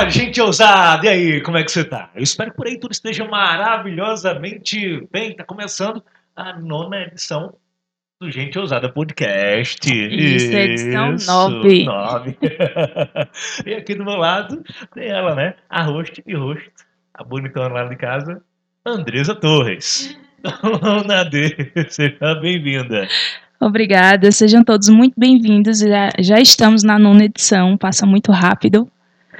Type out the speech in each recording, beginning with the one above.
Olá, gente ousada! E aí, como é que você tá? Eu espero que por aí tudo esteja maravilhosamente bem. Tá começando a nona edição do Gente Ousada Podcast. Isso, edição Isso, nove. nove. e aqui do meu lado tem ela, né? A host e host, a bonitona lá de casa, Andresa Torres. Dona D, seja bem-vinda. Obrigada, sejam todos muito bem-vindos. Já, já estamos na nona edição, passa muito rápido.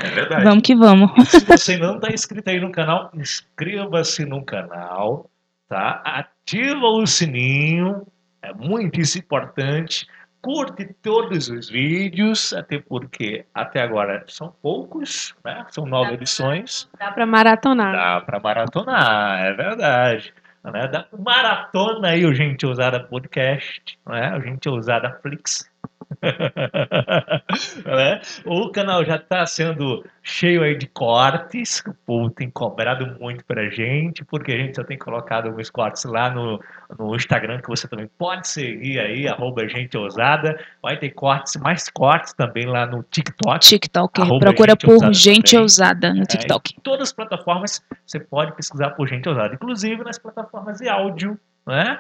É verdade. Vamos que vamos. E se você não está inscrito aí no canal, inscreva-se no canal, tá? Ativa o sininho, é muito importante. Curte todos os vídeos, até porque até agora são poucos, né? São nove edições. Dá pra maratonar. Dá para maratonar, é verdade. Né? Dá pra maratona aí o Gente Ousada Podcast, né? O Gente Ousada Flix. né? O canal já está sendo cheio aí de cortes, o povo tem cobrado muito pra gente, porque a gente só tem colocado alguns cortes lá no, no Instagram, que você também pode seguir aí, arroba gente ousada. Vai ter cortes, mais cortes também lá no TikTok. TikTok, procura Gente por Ousada Gente também. Ousada no É, TikTok. em todas as plataformas você pode pesquisar por gente ousada, inclusive nas plataformas de áudio, né?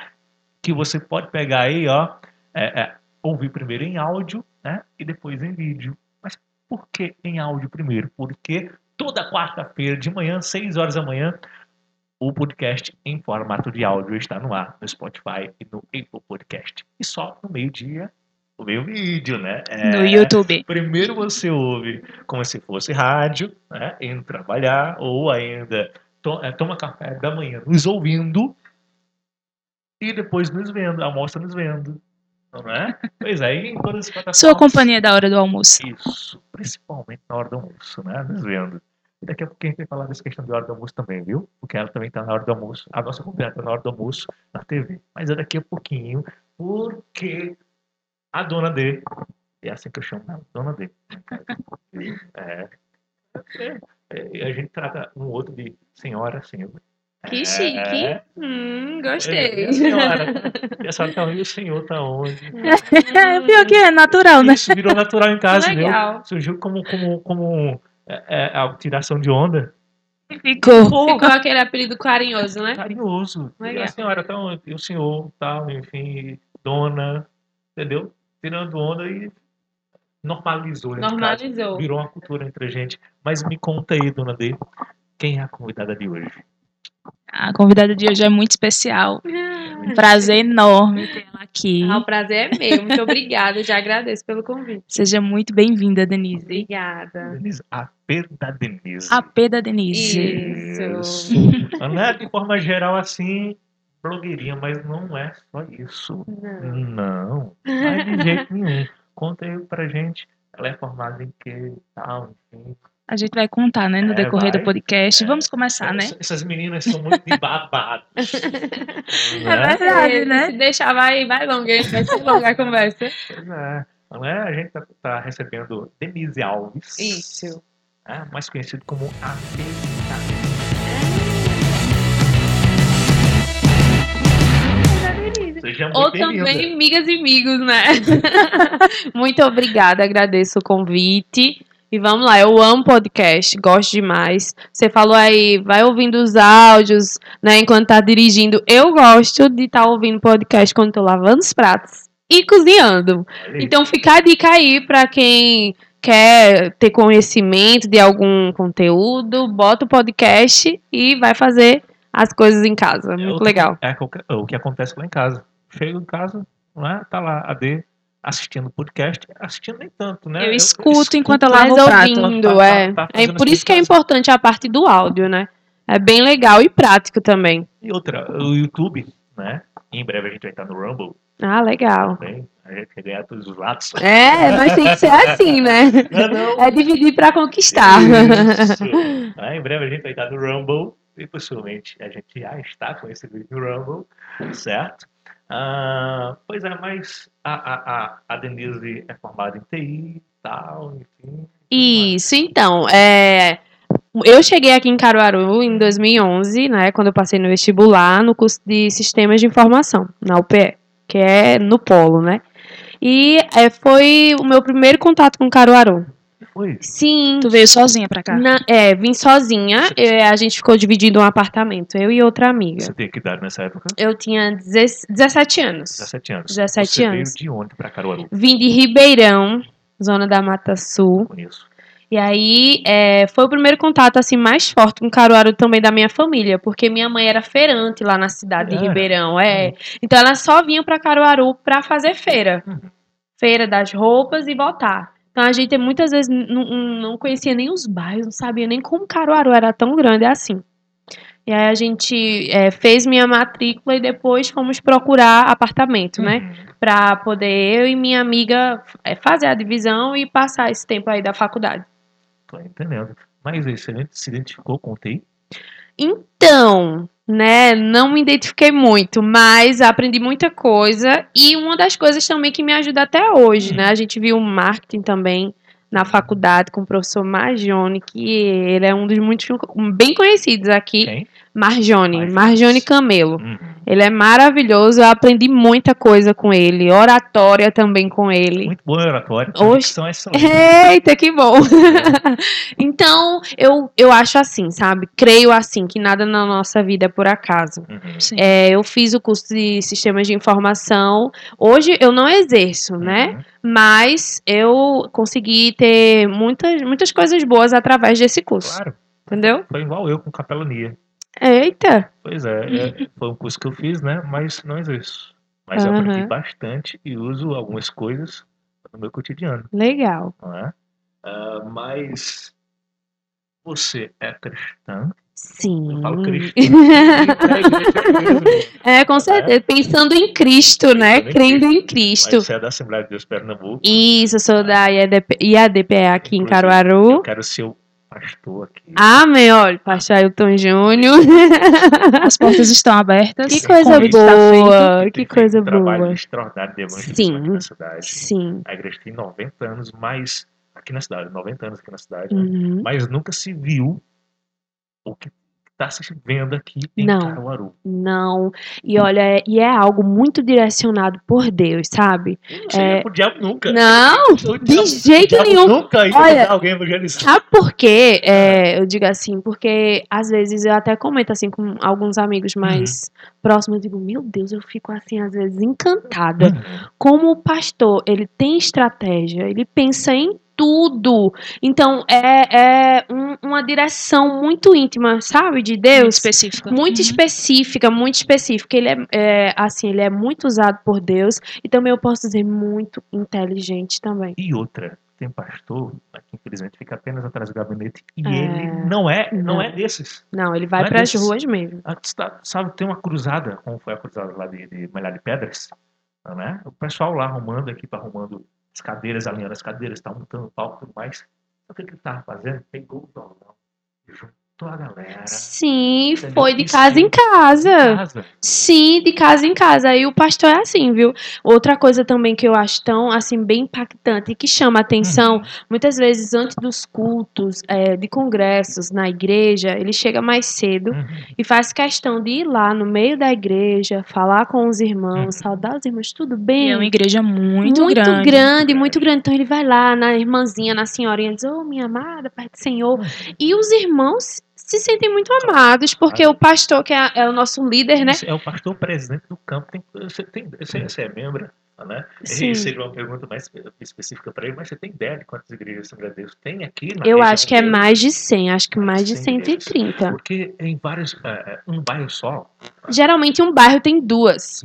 Que você pode pegar aí, ó, é, é, ouvir primeiro em áudio, né? E depois em vídeo. Mas por que em áudio primeiro? Porque toda quarta-feira de manhã, 6 horas da manhã, o podcast em formato de áudio está no ar, no Spotify e no Apple Podcast. E só no meio-dia, o meio vídeo, né? É, No YouTube. Primeiro você ouve como se fosse rádio, né? Indo trabalhar, ou ainda to- eh, toma café da manhã nos ouvindo e depois nos vendo, almoça nos vendo. Não é? Pois é, em todas as plataformas. Sua companhia da hora do almoço. Isso, principalmente na hora do almoço, né? Nos vendo. E daqui a pouco a gente vai falar dessa questão de hora do almoço também, viu? Porque ela também está na hora do almoço. A nossa convidada está na hora do almoço na TV. Mas é daqui a pouquinho, porque a dona D, é assim que eu chamo ela, dona D. É, é, é, a gente trata um outro de senhora, senhor. Que É, chique. é. Hum, É, e gostei. a senhora? E a senhora tá onde? E o senhor tá onde? É, pior que é natural, né? Isso virou natural em casa, viu? Surgiu como, como, como é, é, a tiração de onda. Ficou. Ficou aquele apelido carinhoso, né? Carinhoso. E Legal. a senhora tá onde? E o senhor, tal, enfim, dona, entendeu? Tirando onda e normalizou. né, no caso. Normalizou. Virou uma cultura entre a gente. Mas me conta aí, dona D, quem é a convidada de hoje? A convidada de hoje é muito especial. Um prazer enorme ter ela aqui. Ah, o prazer é meu. Muito obrigada. Já agradeço pelo convite. Seja muito bem-vinda, Denise. Obrigada. Denise, a perda Denise. A P da Denise. Isso. Né? De forma geral, assim, blogueirinha, mas não é só isso. Não. Não, mas de jeito nenhum. Conta aí pra gente. Ela é formada em que tal, enfim. A gente vai contar, né, no É, decorrer vai. do podcast. Vamos começar, né? Ess- Essas meninas são muito de babado. É né? verdade, né? Se deixar, vai, vai longa, hein? Vai ser longa a conversa. Pois é. Não é? A gente tá, tá recebendo Denise Alves. Isso. né? Mais conhecido como a Felicidade. Seja muito Ou também amigas e amigos, né? Muito obrigada, agradeço o convite. E vamos lá, eu amo podcast, gosto demais. Você falou aí, vai ouvindo os áudios, né, enquanto tá dirigindo. Eu gosto de estar ouvindo podcast quando tô lavando os pratos e cozinhando. Então fica a dica aí pra quem quer ter conhecimento de algum conteúdo, bota o podcast e vai fazer as coisas em casa. É Muito o- legal. É qualquer- o que acontece lá em casa. Chego em casa, não é? Tá lá a D assistindo o podcast, assistindo nem tanto, né? Eu escuto enquanto eu Mas lavo o prato. ouvindo, Tá- é. tá é por isso que é importante a parte do áudio, né? É bem legal e prático também. E outra, o YouTube, né? Em breve a gente vai estar no Rumble Ah, legal. também. A gente quer ganhar todos os lados. É, mas tem que ser assim, né? Não, não. É dividir pra conquistar. Isso. Ah, em breve a gente vai estar no Rumble e possivelmente a gente já está com esse vídeo no Rumble, certo? Ah, pois é, mas a, a, a, Denise é formada em TI e tal, enfim. Isso, então, é, eu cheguei aqui em Caruaru em 2011, né, quando eu passei no vestibular, no curso de Sistemas de Informação, na UPE, que é no Polo, né, e é, foi o meu primeiro contato com Caruaru. Foi? Sim. Tu veio sozinha pra cá? Na- é, vim sozinha. é, a gente ficou dividindo um apartamento, eu e outra amiga. Você tem que idade nessa época? Eu tinha 16 17 anos. 17 anos. 17 Você anos. veio de onde pra Caruaru? Vim de Ribeirão, zona da Mata Sul. Conheço. E aí é, foi o primeiro contato assim mais forte com Caruaru também da minha família, porque minha mãe era feirante lá na cidade de? Ribeirão, é. Então ela só vinha pra Caruaru pra fazer feira. Uhum. Feira das roupas e voltar. Então a gente muitas vezes n- n- não conhecia nem os bairros, não sabia nem como Caruaru era tão grande assim. E aí a gente é, fez minha matrícula e depois fomos procurar apartamento, né? Uhum. Pra poder eu e minha amiga é, fazer a divisão e passar esse tempo aí da faculdade. Tô entendendo. Mas você se identificou com o TI? Então, né, não me identifiquei muito, mas aprendi muita coisa e uma das coisas também que me ajuda até hoje, Hum. né? A gente viu marketing também na faculdade com o professor Marjone, que ele é um dos muitos bem conhecidos aqui, Quem? Marjone, Marjone. Camelo. Uhum. Ele é maravilhoso, eu aprendi muita coisa com ele, oratória também com ele. Muito boa oratória. Oxe. São excelentes. Eita, que bom! então, eu, eu acho assim, sabe? Creio assim, que nada na nossa vida é por acaso. Uhum. É, eu fiz o curso de sistemas de informação. Hoje eu não exerço, né? Uhum. Mas eu consegui ter muitas, muitas coisas boas através desse curso. Claro. Entendeu? Foi igual eu com capelania. Eita! Pois é, é, foi um curso que eu fiz, né? Mas não exerço. Mas eu Aham. aprendi bastante e uso algumas coisas no meu cotidiano, Legal. não é? Ah, mas você é cristã? Sim. Eu falo cristã. é igreja mesmo. É, com certeza. Pensando em Cristo, né? Pensando em Crendo em Cristo. Mas você é da Assembleia de Deus Pernambuco. Isso, eu sou da IADP, IADPE aqui em Inclusive, Caruaru. Eu quero ser o pastor aqui. Amém, olha, pastor Ailton Júnior. As portas estão abertas. Que coisa convite boa, que coisa um trabalho boa. extraordinário de evangelismo Sim. aqui na cidade. Sim. A igreja tem 90 anos, mas aqui na cidade, 90 anos aqui na cidade, né? Uhum. mas nunca se viu o que está se vendo aqui em Não. Caruaru. Não. E olha, é- e é algo muito direcionado por Deus, sabe? Não É. pro diabo nunca. Não, de diabo- jeito diabo nenhum. Nunca ia Olha, alguém evangelizar. Sabe por quê? É, eu digo assim, porque às vezes eu até comento assim com alguns amigos mais próximos, eu digo, meu Deus, eu fico assim, às vezes, encantada. Uhum. como o pastor ele tem estratégia, ele pensa em tudo. Então é, é um- uma direção muito íntima, sabe, de Muito Deus. específica. Muito Uhum. específica, muito específica. Ele é, é, assim, ele é muito usado por Deus e também eu posso dizer muito inteligente também. E outra, tem pastor que infelizmente fica apenas atrás do gabinete e É. ele não é, não, Não. é desses. Não, ele vai é para as ruas mesmo. Ah, tá- Sabe, tem uma cruzada, como foi a cruzada lá de, de Malhar de Pedras, né? O pessoal lá arrumando aqui, tá arrumando as cadeiras, alinhando as cadeiras, tá montando o palco e tudo mais. Sabe o que ele tava fazendo? Pegou o violão, juntou a galera. Sim, Entendeu? foi de casa em casa. Casa. Sim, de casa em casa. Aí o pastor é assim, viu? Outra coisa também que eu acho tão, assim, bem impactante e que chama a atenção, Uhum. muitas vezes antes dos cultos, é, de congressos na igreja, ele chega mais cedo Uhum. e faz questão de ir lá no meio da igreja, falar com os irmãos, Uhum. saudar os irmãos, tudo E bem? é uma igreja muito, muito grande. grande, muito grande. Então ele vai lá na irmãzinha, na senhorinha, diz: Ô minha amada, Pai do Senhor. Uhum. E os irmãos se sentem muito amados, porque Claro. o pastor, que é, é o nosso líder, né? É o pastor presidente do campo. Tem, você, tem, você, você é membro, né? Sim. E seria uma pergunta mais espe- específica para ele, mas você tem ideia de quantas igrejas de Assembleia de Deus tem aqui na Eu acho que é dele? mais de 100, acho que mais de 100 igrejas. 130. Porque em vários. é, é, um bairro só. Geralmente um bairro tem duas.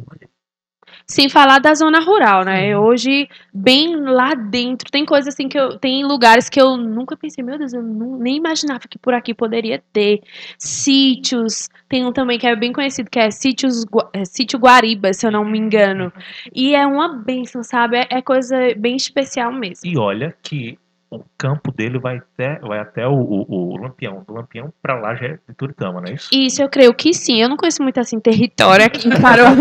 Sem falar da zona rural, né? Sim. Hoje, bem lá dentro, tem coisas assim que eu. Tem lugares que eu nunca pensei, meu Deus, eu nem imaginava que por aqui poderia ter. Sítios. Tem um também que é bem conhecido, que é Sítios, é, Sítio Guariba, se eu não me engano. E é uma bênção, sabe? É, é coisa bem especial mesmo. E olha que o campo dele vai até, vai até o, o, o Lampião. Do Lampião pra lá já é de Turitama, não é isso? Isso, eu creio que sim. Eu não conheço muito assim território aqui em Caruaru,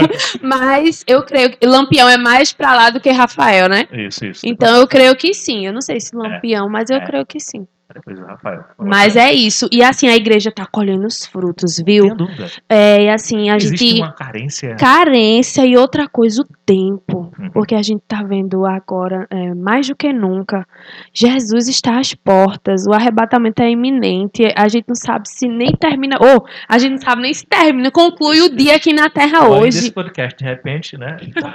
mas eu creio que Lampião é mais pra lá do que Rafael, né? Isso, isso. Então eu creio que sim. Eu não sei se Lampião, mas eu É. creio que sim. Depois o Rafael. Mas é isso. E assim, a igreja tá colhendo os frutos, viu? Sem dúvida. É, e assim, a Existe gente. uma carência. Carência e outra coisa, o tempo. Uhum. Porque a gente tá vendo agora, é, mais do que nunca, Jesus está às portas, o arrebatamento é iminente, a gente não sabe se nem termina, ou a gente não sabe nem se termina, conclui o dia aqui na Terra Olha hoje. Esse podcast, de repente, né? Tá.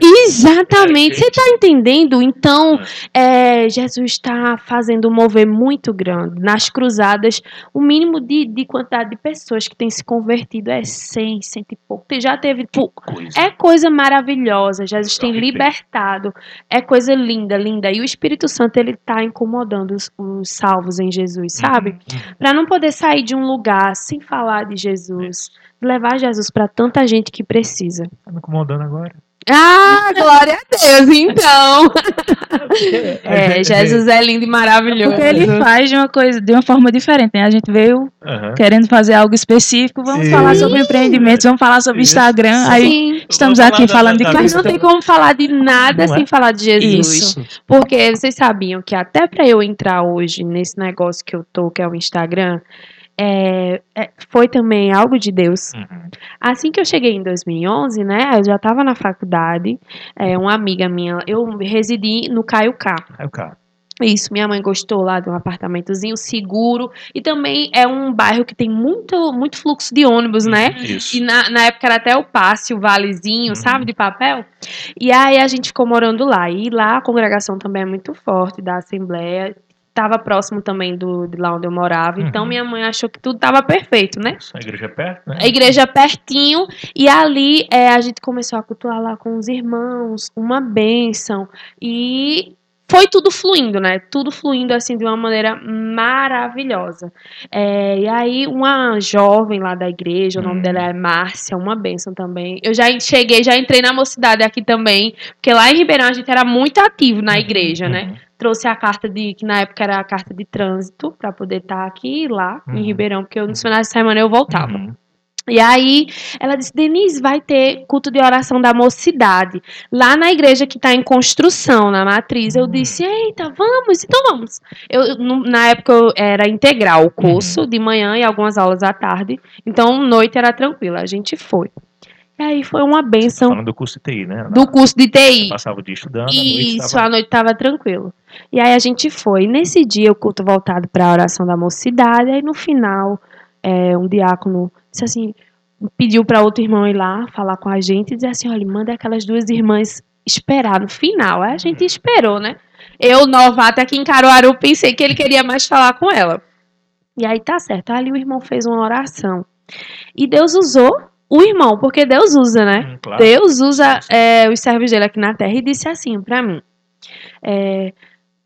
Exatamente, É, você tá entendendo? Então, é, Jesus está fazendo mover muito grande. Nas cruzadas, o mínimo de, de quantidade de pessoas que têm se convertido é 100, 100 e pouco. Tem- Já teve. pô, Coisa. É coisa maravilhosa. Jesus tem libertado. É coisa linda, linda. E o Espírito Santo, ele tá incomodando os, os salvos em Jesus, sabe? Uhum, uhum. Para não poder sair de um lugar sem falar de Jesus. Levar Jesus para tanta gente que precisa. Tá me incomodando agora. Ah, glória a Deus, então. É, Jesus é lindo e maravilhoso. Porque ele faz de uma coisa, de uma forma diferente, né? A gente veio Aham. querendo fazer algo específico, vamos Sim. falar sobre empreendimentos, vamos falar sobre Isso. Instagram, aí Sim, estamos Vamos aqui falar falando de da- da- mas não tem como falar de nada Não é? sem falar de Jesus. Isso. Porque vocês sabiam que até para eu entrar hoje nesse negócio que eu tô, que é o Instagram, é, é, foi também algo de Deus. Uhum. Assim que eu cheguei em 2011, né, eu já estava na faculdade, é, uma amiga minha, eu residi no Caio K. Aí o cara. Isso, minha mãe gostou lá de um apartamentozinho seguro e também é um bairro que tem muito, muito fluxo de ônibus, né? Isso. E na, na época era até o passe, o valezinho, Uhum. sabe, de papel. E aí a gente ficou morando lá. E lá a congregação também é muito forte da Assembleia. Tava próximo também do, de lá onde eu morava. Então Uhum. minha mãe achou que tudo tava perfeito, né? A igreja é perto, né? A igreja pertinho. E ali é, a gente começou a cultuar lá com os irmãos, uma bênção. E foi tudo fluindo, né? Tudo fluindo assim de uma maneira maravilhosa. É, e aí, uma jovem lá da igreja, o nome Hum. dela é Márcia, uma bênção também. Eu já cheguei, já entrei na mocidade aqui também, porque lá em Ribeirão a gente era muito ativo na igreja, né? Uhum. Trouxe a carta de, que na época era a carta de trânsito, para poder estar aqui e lá em Uhum. Ribeirão, porque eu, nos finais de semana eu voltava. Uhum. E aí ela disse: Denise, vai ter culto de oração da mocidade. Lá na igreja que está em construção, na matriz. Eu Hum. disse: Eita, vamos, então vamos. Eu, na época eu- era integral o curso, Uhum. de manhã e algumas aulas à tarde. Então, noite era tranquila, a gente foi. E aí foi uma benção Falando do curso de TI, né? do curso de TI. Passava o dia estudando, à noite Isso, tava- a noite tava tranquilo. E aí a gente foi. Nesse dia, o culto voltado para a oração da mocidade. Aí no final, é, um diácono disse assim: pediu para outro irmão ir lá falar com a gente e dizer assim: olha, manda aquelas duas irmãs esperar no final. Aí a gente esperou, né? Eu, novata aqui em Caruaru, pensei que ele queria mais falar com ela. E aí tá certo. Ali o irmão fez uma oração. E Deus usou o irmão, porque Deus usa, né? Hum, claro. Deus usa é, os servos dele aqui na terra e disse assim pra mim: é,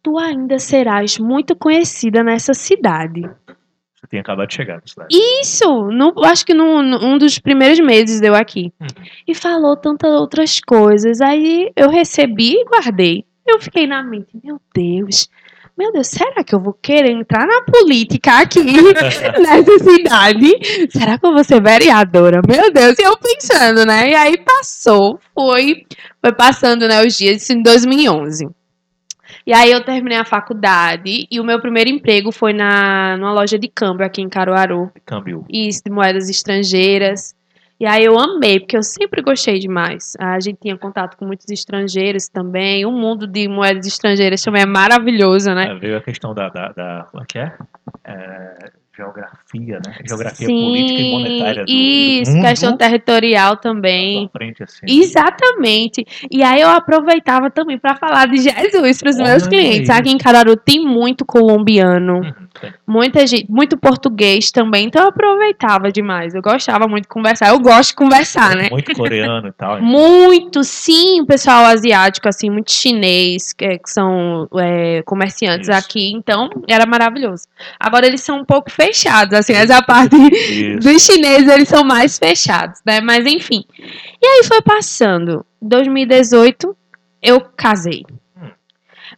Tu ainda serás muito conhecida nessa cidade. Você tinha acabado de chegar na cidade. Isso, no, acho que num um dos primeiros meses deu aqui. Uhum. E falou tantas outras coisas. Aí eu recebi e guardei. Eu fiquei na mente: Meu Deus. Meu Deus, será que eu vou querer entrar na política aqui nessa cidade? Será que eu vou ser vereadora? Meu Deus, e eu pensando, né? E aí passou, foi, foi passando, né, os dias, isso em 2011. E aí eu terminei a faculdade e o meu primeiro emprego foi na numa loja de câmbio aqui em Caruaru, Câmbio. isso, de moedas estrangeiras. E aí eu amei, porque eu sempre gostei demais. A gente tinha contato com muitos estrangeiros também. O mundo de moedas estrangeiras também é maravilhoso, né? É, veio a questão da, da, da- Como é que é? É, geografia, né? Geografia Sim, política e monetária do, isso, do mundo. questão territorial também. frente, assim. Exatamente. E aí eu aproveitava também para falar de Jesus para os meus clientes. Aqui em Caruaru tem muito colombiano, Uhum. Muita gente, muito português também. Então eu aproveitava demais. Eu gostava muito de conversar. Eu gosto de conversar, né? Muito coreano e tal. Muito, sim, o pessoal asiático, assim, muito chinês, que, que são é, comerciantes Isso. aqui, então era maravilhoso. Agora eles são um pouco fechados, assim, essa parte Isso. dos chineses eles são mais fechados, né? Mas enfim. E aí foi passando. 2018, eu casei. Hum.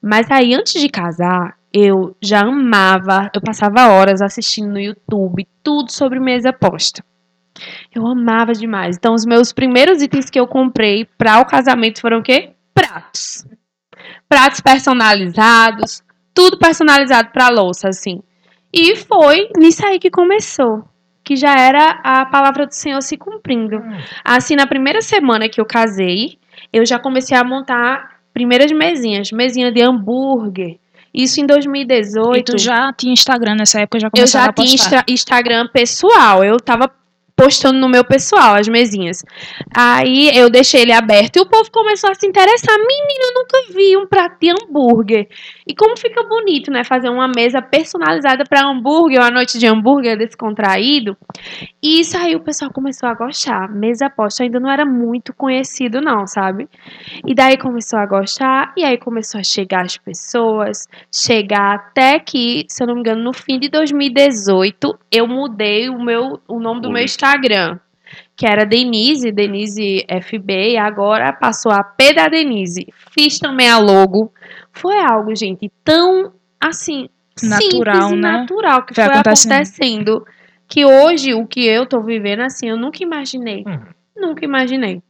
Mas aí, antes de casar, eu já amava, eu passava horas assistindo no YouTube tudo sobre mesa posta. Eu amava demais. Então, os meus primeiros itens que eu comprei para o casamento foram o quê? Pratos. Pratos personalizados, tudo personalizado pra louça, assim. E foi nisso aí que começou. Que já era a palavra do Senhor se cumprindo. Hum. Assim, na primeira semana que eu casei, eu já comecei a montar primeiras mesinhas. Mesinha de hambúrguer. Isso em 2018. E tu já tinha Instagram nessa época, já Eu começava já a postar. tinha Instra- Instagram pessoal. Eu tava postando no meu pessoal as mesinhas. Aí eu deixei ele aberto e o povo começou a se interessar. Menino, eu nunca vi um prato de hambúrguer. E como fica bonito, né? Fazer uma mesa personalizada para hambúrguer, uma noite de hambúrguer descontraído. E isso aí o pessoal começou a gostar. Mesa posta ainda não era muito conhecido, não, sabe? E daí começou a gostar, e aí começou a chegar as pessoas, chegar até que, se eu não me engano, no fim de 2018, eu mudei o meu o nome do meu. Instagram, que era Denise, Denise FB, e agora passou a P da Denise. Fiz também a logo. Foi algo, gente, tão assim, Natural, simples e né? natural que Foi foi, acontecendo. acontecendo. Que hoje, o que eu tô vivendo, assim, eu nunca imaginei. Hum. Nunca imaginei.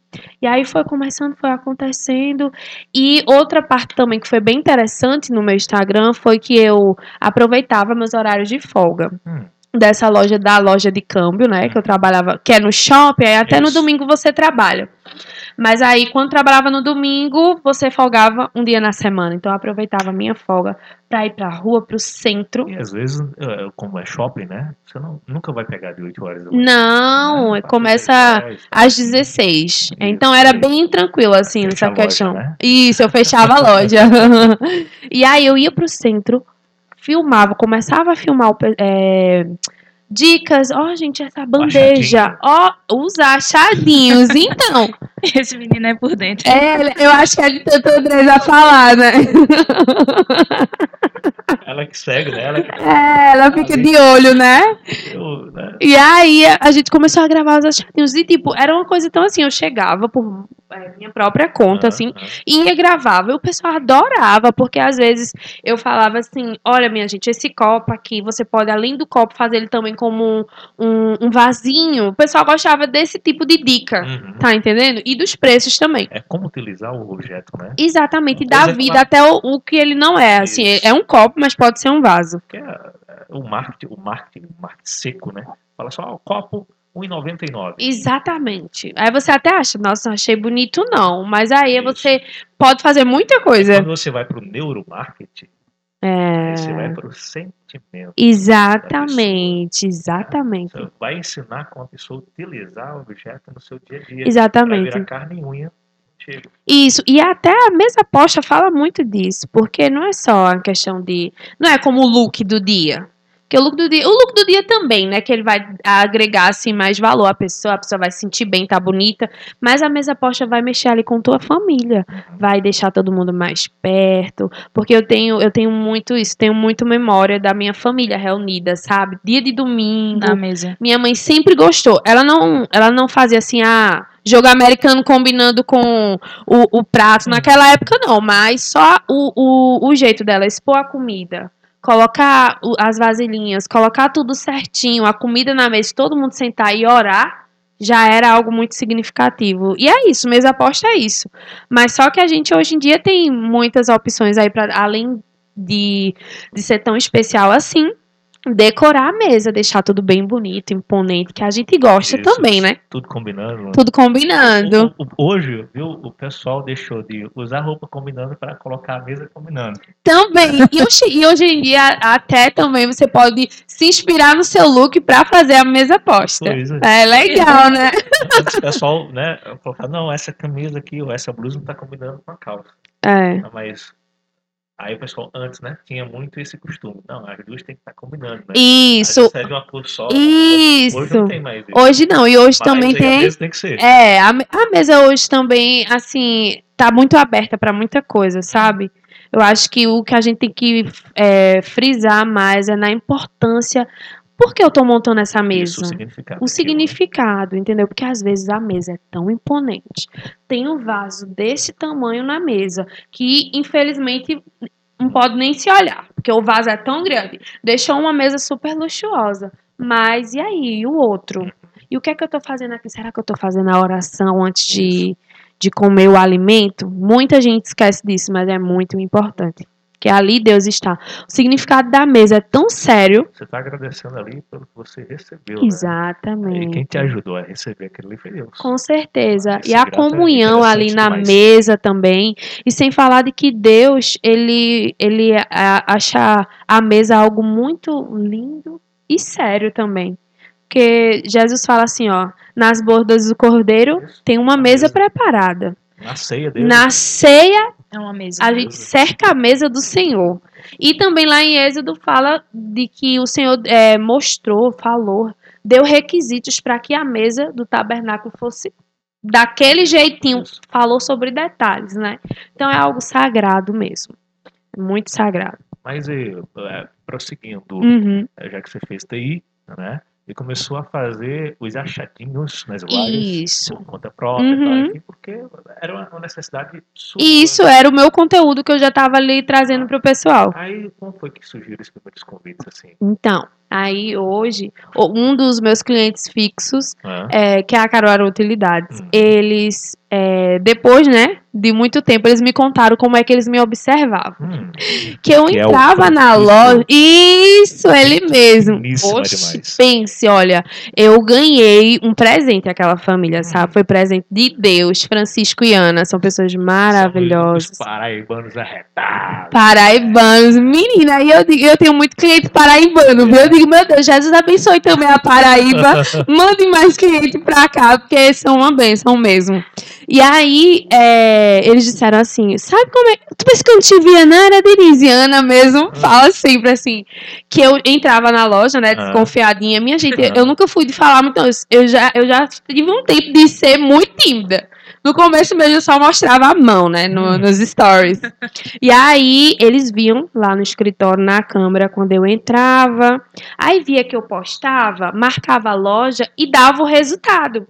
E aí foi começando, foi acontecendo. E outra parte também que foi bem interessante no meu Instagram foi que eu aproveitava meus horários de folga. Hum. Dessa loja, da loja de câmbio, né? Que eu trabalhava, que é no shopping, aí até no Isso. domingo você trabalha. Mas aí, quando trabalhava no domingo, você folgava um dia na semana. Então eu aproveitava a minha folga pra ir pra rua, pro centro. E às vezes, como é shopping, né? Você não, nunca vai pegar de 8 horas da manhã. Não, né? começa às 16. Então era bem tranquilo, assim, Fecha nessa a loja, questão. né? Isso, eu fechava a loja. e aí eu ia pro centro, filmava, começava a filmar o é, dicas. Ó, gente, essa bandeja. Ó, os achadinhos. Então, Esse menino é por dentro. é, eu acho que ele tentou Andrés a falar, né? Ela que segue, né? Ela que É, ela fica de olho, né? eu, né? E aí a gente começou a gravar os achadinhos. E, tipo, era uma coisa tão assim, eu chegava por é, minha própria conta, assim, Ah, ah. ia gravava. E o pessoal adorava, porque às vezes eu falava assim: olha, minha gente, esse copo aqui, você pode, além do copo, fazer ele também como um, um, vasinho. O pessoal gostava desse tipo de dica, Uhum. tá entendendo? E dos preços também. É como utilizar o objeto, né? Exatamente, e dar é vida até o, o que ele não é. Assim, Isso. é um copo, mas pode ser um vaso. Porque é, é, o marketing, o marketing, o marketing seco, né? Fala só, ó, o copo 1,99. Exatamente. Aí você até acha, nossa, não achei bonito não. Mas aí Isso. você pode fazer muita coisa. Quando você vai pro neuromarketing, É. você vai pro sentimento. Exatamente, exatamente. Você vai ensinar como a pessoa utilizar o objeto no seu dia a dia. Exatamente. virar carne e unha. Isso, e até a mesa posta fala muito disso, porque não é só a questão de. Não é como o look do dia. Porque o look do dia. O look do dia também, né? Que ele vai agregar assim, mais valor à pessoa, a pessoa vai se sentir bem, tá bonita. Mas a mesa posta vai mexer ali com tua família. Vai deixar todo mundo mais perto. Porque eu tenho, eu tenho muito isso, tenho muito memória da minha família reunida, sabe? Dia de domingo. Na mesa. Minha mãe sempre gostou. Ela não, ela não fazia assim, ah, jogo americano combinando com o, o prato. Naquela época, não, mas só o, o, o jeito dela expor a comida. Colocar as vasilhinhas, colocar tudo certinho, a comida na mesa, todo mundo sentar e orar, já era algo muito significativo. E é isso, mesa aposta é isso. Mas só que a gente hoje em dia tem muitas opções aí para além de, de ser tão especial assim, decorar a mesa, deixar tudo bem bonito, imponente, que a gente gosta Isso, tambem, né? Tudo combinando. Tudo combinando. O- o- Hoje, viu, o pessoal deixou de usar roupa combinando para colocar a mesa combinando. Também. E hoje, e hoje em dia, até também você pode se inspirar no seu look pra fazer a mesa posta. É. É legal, né? O pessoal, né, colocar, não, essa camisa aqui ou essa blusa não tá combinando com a calça. É. Mas aí o pessoal antes, né, tinha muito esse costume. Não, as duas tem que estar combinando, né? Isso. De uma cor só. Isso. Hoje não tem mais isso. Hoje não, e hoje Mas também aí a tem. mesa tem que ser. É, a, a mesa hoje também, assim, tá muito aberta pra muita coisa, sabe? Eu acho que o que a gente tem que é, frisar mais é na importância. Por que eu tô montando essa mesa? Isso, o significado. o daquilo, né? significado, entendeu? Porque às vezes a mesa é tão imponente. Tem um vaso desse tamanho na mesa que, infelizmente, não pode nem se olhar, porque o vaso é tão grande. Deixou uma mesa super luxuosa. Mas e aí? E o outro? E o que é que eu tô fazendo aqui? Será que eu tô fazendo a oração antes de, de comer o alimento? Muita gente esquece disso, mas é muito importante. Porque ali Deus está. O significado da mesa é tão sério. Você está agradecendo ali pelo que você recebeu. Né? Exatamente. E quem te ajudou a receber aquele ali foi Deus. Com certeza. E a é comunhão ali interessante na demais. mesa também. E sem falar de que Deus, ele, ele a- acha a mesa algo muito lindo e sério também. Porque Jesus fala assim, ó, nas bordas do cordeiro Isso. tem uma mesa mesa. preparada. Na ceia dele. Na ceia, É uma mesa. a gente cerca a mesa do Senhor. E também lá em Êxodo fala de que o Senhor é, mostrou, falou, deu requisitos para que a mesa do tabernáculo fosse daquele jeitinho. Falou sobre detalhes, né? Então é algo sagrado mesmo. Muito sagrado. Mas e, é, prosseguindo, Uhum. é, já que você fez TI, né? E começou a fazer os achadinhos nas lives por conta própria, Uhum. tal, porque era uma necessidade sua. E isso era o meu conteúdo que eu já estava ali trazendo para o pessoal. Aí, como foi que surgiram os primeiros convites, assim? Então, aí hoje, um dos meus clientes fixos Hã? é, que é a Caruaru Utilidades. Hum. Eles, é, depois, né, de muito tempo, eles me contaram como é que eles me observavam. Hum, Que eu Que é entrava na Francisco. loja. Isso, ele mesmo. Oxe, demais. pense, olha, eu ganhei um presente àquela família, Hum. sabe? Foi presente de Deus. Francisco e Ana são pessoas maravilhosas. Os paraibanos arretados. Paraibanos, menina, e eu, eu tenho muito cliente paraibano, viu? Digo, meu Deus, Jesus abençoe também a Paraíba. Mande mais cliente pra cá, porque são uma bênção mesmo. E aí, é, eles disseram assim: sabe como é. Tu pensa que eu não te via, não? Era Denisiana mesmo. Fala sempre assim. Que eu entrava na loja, né, Ah. desconfiadinha. Minha gente, Ah. eu nunca fui de falar muito. Eu já, eu já tive um tempo de ser muito tímida. No começo mesmo eu só mostrava a mão, né, no- Hum. nos stories. E aí, eles viam lá no escritório, na câmera, quando eu entrava. Aí via que eu postava, marcava a loja e dava o resultado.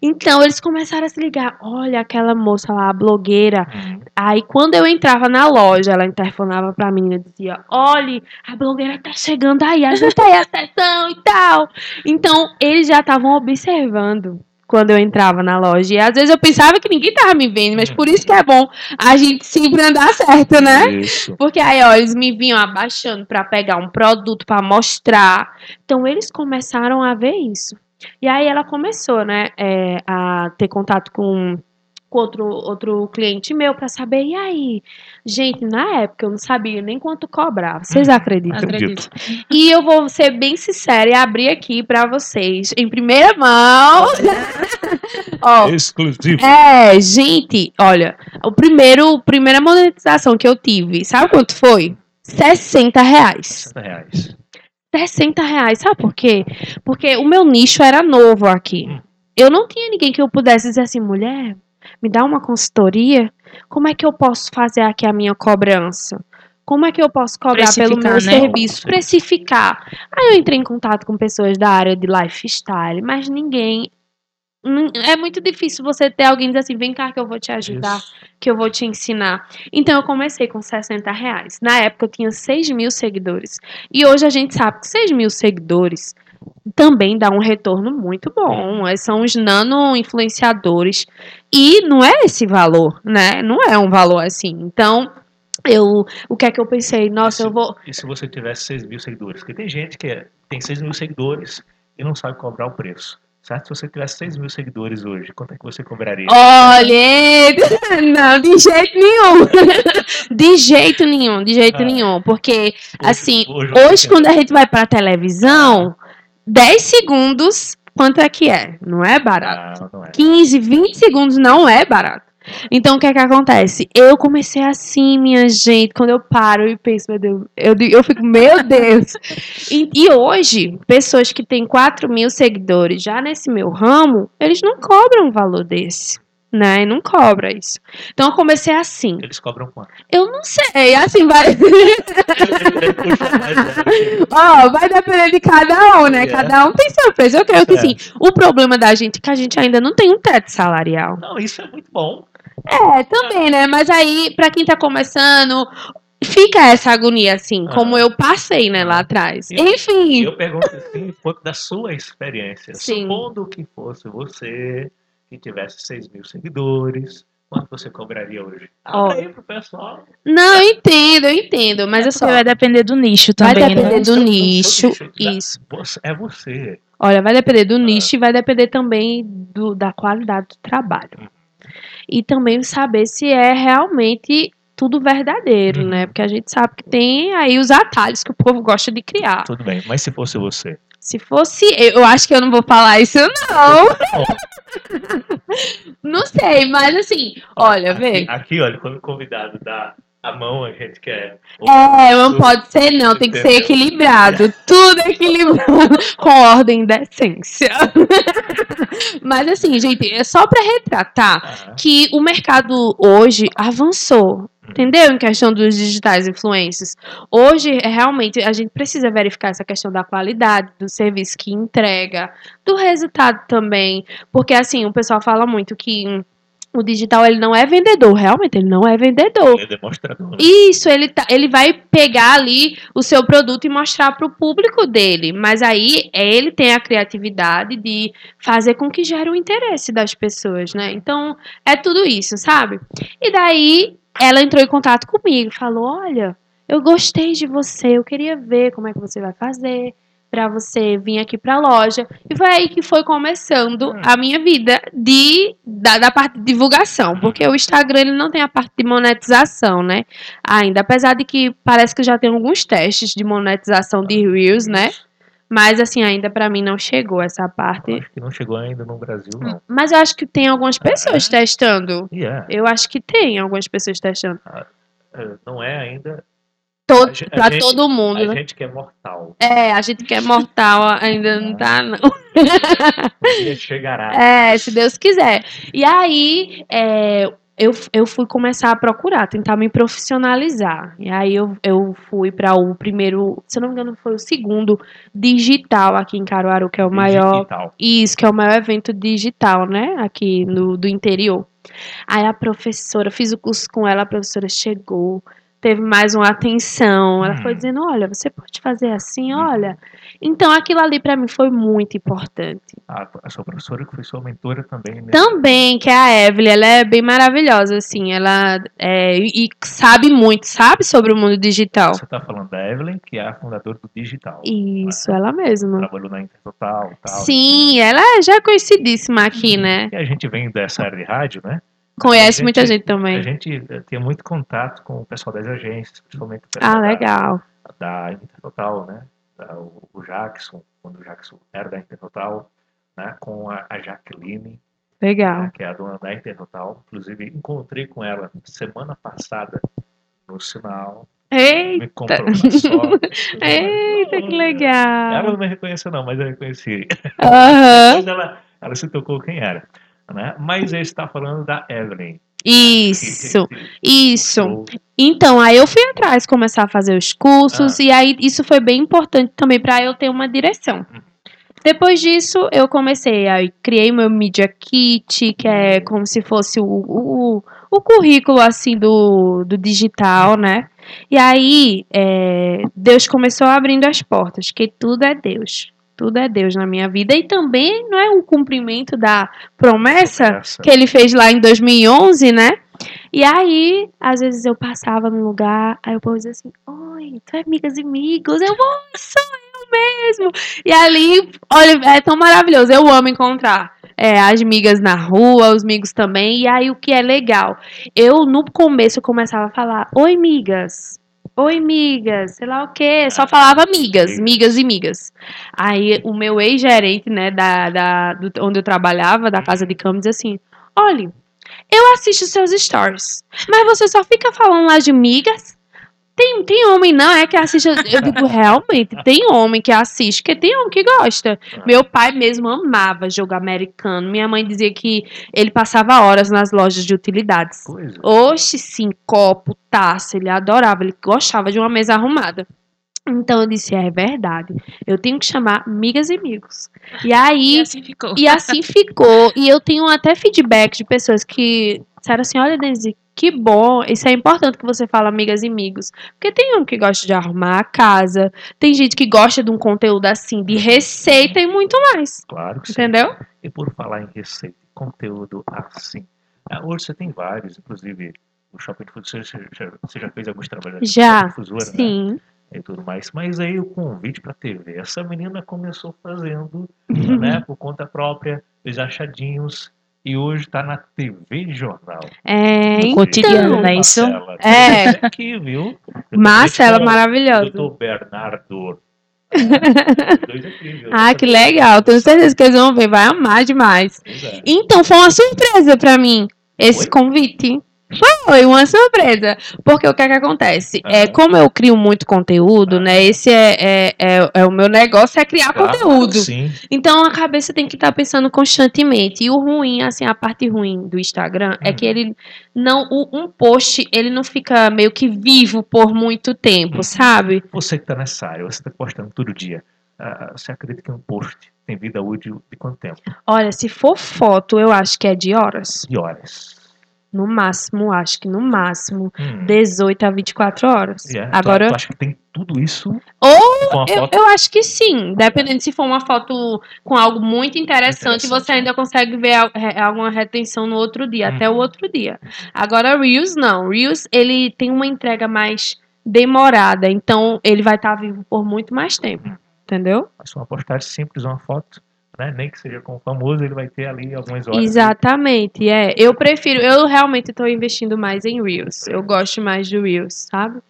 Então eles começaram a se ligar. Olha aquela moça lá, a blogueira. Hum, Aí quando eu entrava na loja, ela interfonava pra menina e dizia: Olha, a blogueira tá chegando aí, ajuda aí a sessão e tal. Então eles já estavam observando. Quando eu entrava na loja. E às vezes eu pensava que ninguém tava me vendo, mas por isso que é bom a gente sempre andar certo, né? Isso. Porque aí, ó, eles me vinham abaixando pra pegar um produto pra mostrar. Então, eles começaram a ver isso. E aí, ela começou, né, é, a ter contato com, com outro, outro cliente meu pra saber. E aí? Gente, na época eu não sabia nem quanto cobrava. Vocês Uhum. acreditam? Acredito. E eu vou ser bem sincera e abrir aqui pra vocês, em primeira mão. ó, Exclusivo. é, gente, olha, o primeiro, primeira monetização que eu tive, sabe quanto foi? 60 reais. 60 reais. 60 reais, sabe por quê? Porque o meu nicho era novo aqui. Hum. Eu não tinha ninguém que eu pudesse dizer assim, mulher, me dá uma consultoria? Como é que eu posso fazer aqui a minha cobrança? Como é que eu posso cobrar pelo meu né? serviço? Precificar. Aí eu entrei em contato com pessoas da área de lifestyle, mas ninguém. Hum, É muito difícil você ter alguém dizer assim: vem cá que eu vou te ajudar Isso. que eu vou te ensinar. Então eu comecei com 60 reais. Na época eu tinha 6 mil seguidores. E hoje a gente sabe que 6 mil seguidores também dá um retorno muito bom. É, São os nano influenciadores. E não é esse valor, né? Não é um valor assim. Então, eu. O que é que eu pensei? Nossa, Esse- eu vou. E se você tivesse 6 mil seguidores? Porque tem gente que é- tem 6 mil seguidores e não sabe cobrar o preço. Certo? Se você tivesse 6 mil seguidores hoje, quanto é que você cobraria? Olha, não, de jeito nenhum. De jeito nenhum, de jeito Ah. nenhum. Porque Assim, hoje, Hoje, quando a gente vai pra televisão, 10 segundos, quanto é que é? Não é barato. Não, não é. 15, 20 segundos não é barato. Então, o que é que acontece? Eu comecei assim, minha gente, quando eu paro e penso, meu Deus, eu, eu fico, meu Deus. E, e hoje, pessoas que têm 4 mil seguidores já nesse meu ramo, eles não cobram um valor desse. Né? Não cobra isso. Então eu comecei assim. Eles cobram quanto? Eu não sei, assim vai. É- Ó, vai depender de cada um, né? É. Cada um tem seu preço. Eu creio que É. sim. O problema da gente é que a gente ainda não tem um teto salarial. Não, isso é muito bom. É, também, né? Mas aí, pra quem tá começando, fica essa agonia, assim, Ah. como eu passei, né, lá atrás. Enfim. Eu pergunto assim, quanto da sua experiência. Sim. Supondo que fosse você que tivesse 6 mil seguidores, quanto você cobraria hoje? Aí pro pessoal. Não, eu entendo, eu entendo, mas é só. Porque vai depender do nicho Vai também, depender né? do seu nicho. nicho? Isso. Você- é você. Olha, vai depender do Ah. nicho e vai depender também do, da qualidade do trabalho. E também saber se é realmente tudo verdadeiro, Uhum. né? Porque a gente sabe que tem aí os atalhos que o povo gosta de criar. Tudo bem, mas se fosse você? Se fosse eu, acho que eu não vou falar isso, não. Não sei, mas assim, olha, vê. Aqui, olha, quando o convidado dá a mão, a gente quer. É, não pode ser não, tem que ser equilibrado. Tudo equilibrado com ordem e decência. Mas assim, gente, é só pra retratar Ah, que o mercado hoje avançou. Entendeu? Em questão dos digitais influencers. Hoje, é realmente, a gente precisa verificar essa questão da qualidade, do serviço que entrega, do resultado também. Porque, assim, o pessoal fala muito que hum, o digital ele não é vendedor. Realmente, ele não é vendedor. ele é demonstrador. Isso, ele, tá, ele vai pegar ali o seu produto e mostrar para o público dele. Mas aí ele tem a criatividade de fazer com que gere o interesse das pessoas, né? Então, é tudo isso, sabe? E daí ela entrou em contato comigo, falou: Olha, eu gostei de você, eu queria ver como é que você vai fazer. Pra você vir aqui pra loja. E foi aí que foi começando Hum. a minha vida de, da, da parte de divulgação. Porque o Instagram ele não tem a parte de monetização, né? ainda. Apesar de que parece que já tem alguns testes de monetização de Reels, né? Mas assim, ainda pra mim não chegou essa Eu parte. acho que não chegou ainda no Brasil, não. Mas eu acho que tem algumas pessoas É? testando. E é, Eu acho que tem algumas pessoas testando. é, não é ainda. Todo, gente- pra todo mundo, A né? gente que é mortal. É, a gente que é mortal ainda não tá, não. Um dia chegará. É, se Deus quiser. E aí, é, eu, eu fui começar a procurar, tentar me profissionalizar. E aí eu, eu fui para o primeiro, se eu não me engano, foi o segundo digital aqui em Caruaru, que é o maior. Digital. Isso, que é o maior evento digital, né? Aqui no, do interior. Aí a professora, fiz o curso com ela, a professora chegou, teve mais uma atenção. Ela Hum. foi dizendo: olha, você pode fazer assim, Uhum. olha. Então aquilo ali pra mim foi muito importante. A, a sua professora que foi sua mentora também, né? Também, que é a Evelyn, ela é bem maravilhosa, assim, ela é, e e sabe muito, sabe sobre o mundo digital. Você tá falando da Evelyn, que é a fundadora do Digital. Isso, ela mesma. Trabalhou na Intertotal e tal. Sim, ela já é conhecidíssima aqui, né? E a gente vem dessa área de rádio, né? Conhece A muita gente- gente também. A gente eh, tinha muito contato com o pessoal das agências, principalmente o pessoal Ah, da- legal. da Intertotal, né? Da- o, o Jackson, quando o Jackson era da Intertotal, né? Com a, a Jaqueline, Legal. né? que é a dona da Intertotal. Inclusive, encontrei com ela semana passada no sinal. Eita, Me comprou uma sorte. eita, que Ela legal. não me reconheceu, não, mas eu reconheci. Aham. Mas ela, ela se tocou quem era. Né? Mas ele está falando da Evelyn. Isso, isso. Então, aí eu fui atrás, começar a fazer os cursos, Ah. e aí isso foi bem importante também para eu ter uma direção. Uhum. Depois disso, eu comecei, aí criei meu Media Kit, que é como se fosse o, o, o currículo, assim, do, do digital, né? E aí, é, Deus começou abrindo as portas, que tudo é Deus. Tudo é Deus na minha vida. E também não é um cumprimento da promessa Essa. que ele fez lá em 2011, né? E aí, às vezes eu passava num lugar, aí o povo dizia assim: Oi, tu é amigas e amigos? Eu vou, sou eu mesmo. E ali, olha, é tão maravilhoso. Eu amo encontrar é, as migas na rua, os amigos também. E aí, o que é legal? Eu, no começo, eu começava a falar: Oi, migas. Oi, migas, sei lá o quê. Só falava migas, migas e migas. Aí o meu ex-gerente, né, da, da, do, onde eu trabalhava, da casa de cama, dizia assim: olha, eu assisto seus stories, mas você só fica falando lá de migas. Tem, tem homem, não, é que assiste. Eu digo, realmente, tem homem que assiste, porque tem homem que gosta. Meu pai mesmo amava jogo americano. Minha mãe dizia que ele passava horas nas lojas de utilidades. Coisa. Oxe, sim, copo, taça, ele adorava, ele gostava de uma mesa arrumada. Então eu disse, é verdade, eu tenho que chamar amigas e amigos. E E aí, assim ficou. e assim ficou. E eu tenho até feedback de pessoas que disseram assim, olha, Denise, que bom, isso é importante que você fala amigas e amigos. Porque tem um que gosta de arrumar a casa, tem gente que gosta de um conteúdo assim, de receita e muito mais. Claro que sim. Entendeu? E por falar em receita e conteúdo assim, Ah, hoje você tem vários, inclusive o Shopping Difusora, você já, você já fez alguns trabalhos Já, Shopping Difusora, né? E tudo mais. Mas aí o convite pra TV. Essa menina começou fazendo, Uhum. né, por conta própria, os achadinhos, e hoje tá na TV Jornal. É, então, cotidiano, né? isso? Marcela, É. aqui, viu? Marcela, maravilhosa. O doutor Bernardo. Ah, que legal. Tenho certeza que eles vão ver, vai amar demais. É. Então, foi uma surpresa pra mim esse Foi? convite. Foi uma surpresa. Porque o que é que acontece? É, como eu crio muito conteúdo, né? Esse é, é, é, é o meu negócio, é criar Claro, conteúdo. Sim. Então a cabeça tem que estar pensando constantemente. E o ruim, assim, a parte ruim do Instagram é Hum. que ele não. o- um post, ele não fica meio que vivo por muito tempo, Uhum. sabe? Você que tá nessa área, você tá postando todo dia. ah, você acredita que um post tem vida útil de quanto tempo? Olha, se for foto, eu acho que é de horas. De horas. No máximo, acho que no máximo. Hum. 18 a 24 horas. Yeah. Agora, Tu, acha que tem tudo isso Ou eu, eu acho que sim. Dependendo se for uma foto com algo muito interessante, Interessante. você ainda consegue ver alguma retenção no outro dia, até o Uhum. outro dia. Agora, Reels não. Reels, ele tem uma entrega mais demorada, então ele vai estar vivo por muito mais tempo. Entendeu? Mas uma postagem simples, uma foto, né? Nem que seja com o famoso, ele vai ter ali algumas horas. Exatamente, é. Eu prefiro, eu realmente estou investindo mais em Reels. Eu gosto mais de Reels, sabe?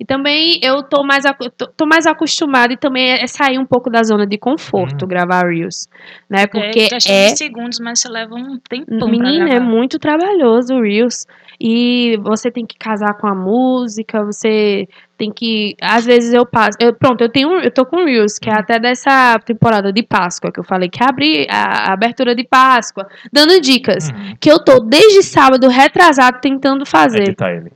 E também eu tô mais, tô, tô mais acostumada e também é sair um pouco da zona de conforto Hum. gravar Reels, né? Porque é questão é de segundos, mas você leva um tempão Menina, é muito trabalhoso o Reels. E você tem que casar com a música, você tem que. Às vezes eu passo. Eu, pronto, eu tenho. Eu tô com Reels, que é Uhum. até dessa temporada de Páscoa, que eu falei que abri a, a abertura de Páscoa, dando dicas. Uhum. Que eu tô desde sábado retrasado tentando fazer. Editar ele.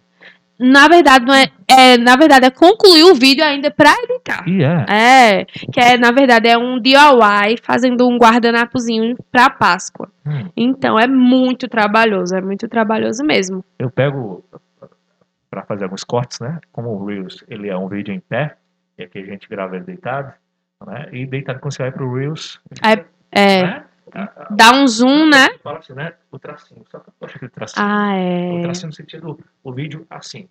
Na verdade, não é, é. Na verdade, é concluir o vídeo ainda pra editar. E é. É, que é, na verdade, é um DIY fazendo um guardanapozinho pra Páscoa. Hum. Então é muito trabalhoso, é muito trabalhoso mesmo. Eu pego para fazer alguns cortes, né? Como o Reels, ele é um vídeo em pé, e aqui a gente grava ele deitado, né? E deitado quando você vai pro Reels, É, é, né? A- a- dá um zoom, né? Fala assim, né? O tracinho, só que eu gosto aquele tracinho. Ah, O é. tracinho no sentido, o vídeo assim,